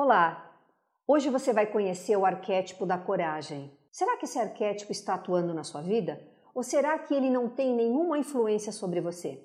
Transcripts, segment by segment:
Olá! Hoje você vai conhecer o arquétipo da coragem. Será que esse arquétipo está atuando na sua vida? Ou será que ele não tem nenhuma influência sobre você?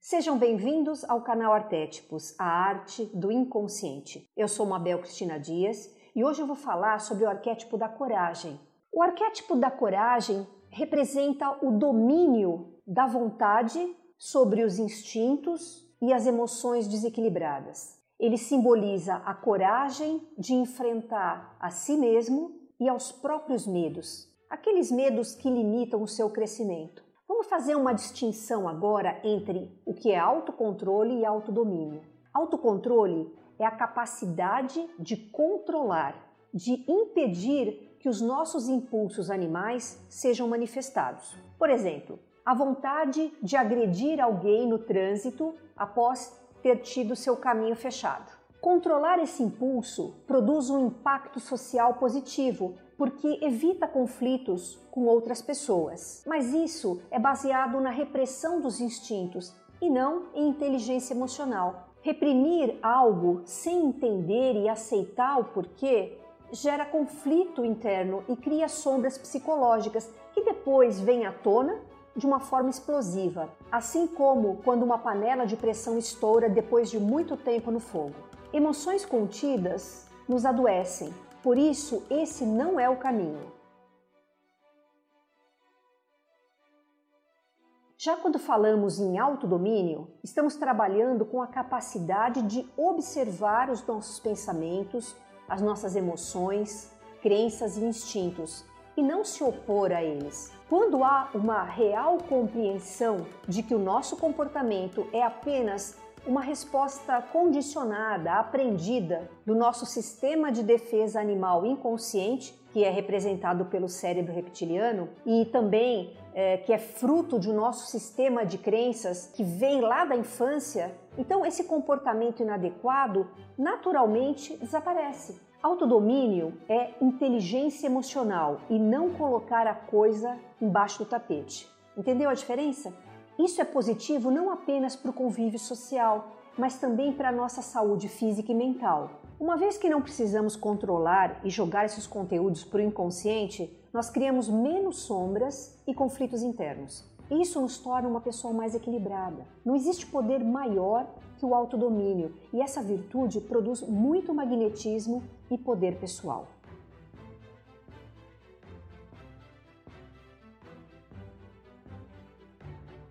Sejam bem-vindos ao canal Arquétipos, a arte do inconsciente. Eu sou Mabel Cristina Dias e hoje eu vou falar sobre o arquétipo da coragem, o arquétipo da coragem representa o domínio da vontade sobre os instintos e as emoções desequilibradas. Ele simboliza a coragem de enfrentar a si mesmo e aos próprios medos, aqueles medos que limitam o seu crescimento. Vamos fazer uma distinção agora entre o que é autocontrole e autodomínio. Autocontrole é a capacidade de controlar, de impedir que os nossos impulsos animais sejam manifestados. Por exemplo, a vontade de agredir alguém no trânsito após ter tido seu caminho fechado. Controlar esse impulso produz um impacto social positivo, porque evita conflitos com outras pessoas. Mas isso é baseado na repressão dos instintos e não em inteligência emocional. Reprimir algo sem entender e aceitar o porquê gera conflito interno e cria sombras psicológicas que depois vêm à tona de uma forma explosiva, assim como quando uma panela de pressão estoura depois de muito tempo no fogo. Emoções contidas nos adoecem, por isso esse não é o caminho. Já quando falamos em autodomínio, estamos trabalhando com a capacidade de observar os nossos pensamentos, as nossas emoções, crenças e instintos e não se opor a eles. Quando há uma real compreensão de que o nosso comportamento é apenas uma resposta condicionada, aprendida do nosso sistema de defesa animal inconsciente, que é representado pelo cérebro reptiliano, e também é, que é fruto de nosso sistema de crenças que vem lá da infância, então esse comportamento inadequado naturalmente desaparece. Autodomínio é inteligência emocional e não colocar a coisa embaixo do tapete. Entendeu a diferença? Isso é positivo não apenas para o convívio social, mas também para a nossa saúde física e mental. Uma vez que não precisamos controlar e jogar esses conteúdos para o inconsciente, nós criamos menos sombras e conflitos internos. Isso nos torna uma pessoa mais equilibrada. Não existe poder maior que o autodomínio e essa virtude produz muito magnetismo e poder pessoal.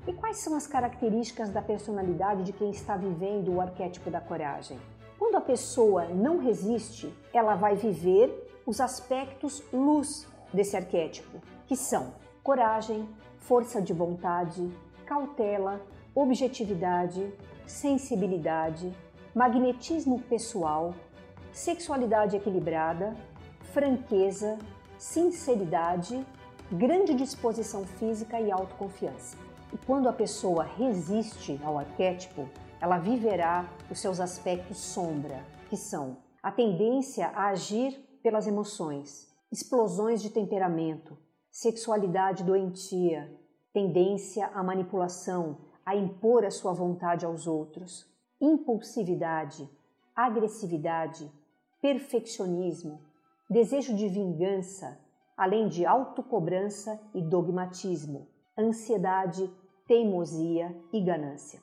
E quais são as características da personalidade de quem está vivendo o arquétipo da coragem? Quando a pessoa não resiste, ela vai viver os aspectos luz desse arquétipo, que são coragem, força de vontade, cautela, objetividade, sensibilidade, magnetismo pessoal, sexualidade equilibrada, franqueza, sinceridade, grande disposição física e autoconfiança. E quando a pessoa resiste ao arquétipo, ela viverá os seus aspectos sombra, que são a tendência a agir pelas emoções, explosões de temperamento, sexualidade doentia, tendência à manipulação, a impor a sua vontade aos outros, impulsividade, agressividade, perfeccionismo, desejo de vingança, além de autocobrança e dogmatismo, ansiedade, teimosia e ganância.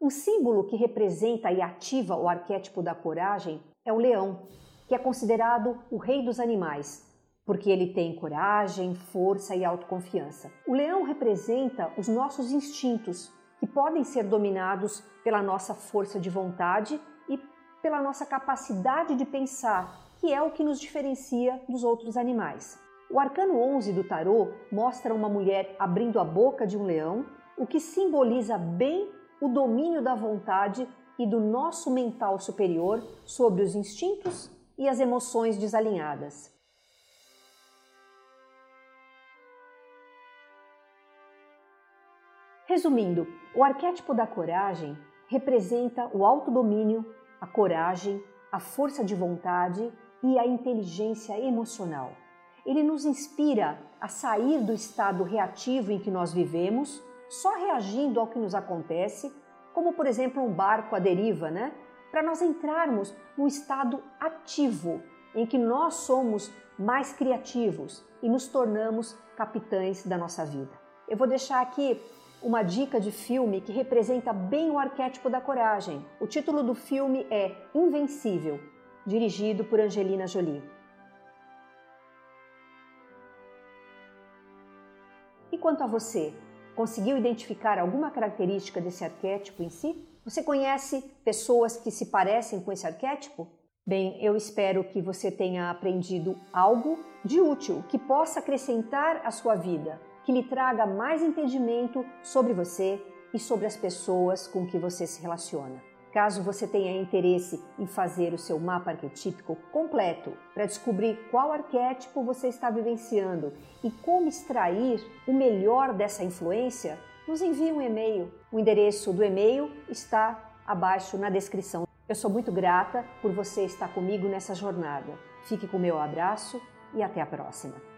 Um símbolo que representa e ativa o arquétipo da coragem é o leão, que é considerado o rei dos animais, porque ele tem coragem, força e autoconfiança. O leão representa os nossos instintos, que podem ser dominados pela nossa força de vontade e pela nossa capacidade de pensar, que é o que nos diferencia dos outros animais. O arcano 11 do tarô mostra uma mulher abrindo a boca de um leão, o que simboliza bem o domínio da vontade e do nosso mental superior sobre os instintos e as emoções desalinhadas. Resumindo, o arquétipo da coragem representa o autodomínio, a coragem, a força de vontade e a inteligência emocional. Ele nos inspira a sair do estado reativo em que nós vivemos, só reagindo ao que nos acontece, como por exemplo um barco à deriva, né? Para nós entrarmos num estado ativo, em que nós somos mais criativos e nos tornamos capitães da nossa vida. Eu vou deixar aqui uma dica de filme que representa bem o arquétipo da coragem. O título do filme é Invencível, dirigido por Angelina Jolie. E quanto a você, conseguiu identificar alguma característica desse arquétipo em si? Você conhece pessoas que se parecem com esse arquétipo? Bem, eu espero que você tenha aprendido algo de útil que possa acrescentar à sua vida, que lhe traga mais entendimento sobre você e sobre as pessoas com que você se relaciona. Caso você tenha interesse em fazer o seu mapa arquetípico completo para descobrir qual arquétipo você está vivenciando e como extrair o melhor dessa influência, nos envie um e-mail. O endereço do e-mail está abaixo na descrição. Eu sou muito grata por você estar comigo nessa jornada. Fique com o meu abraço e até a próxima.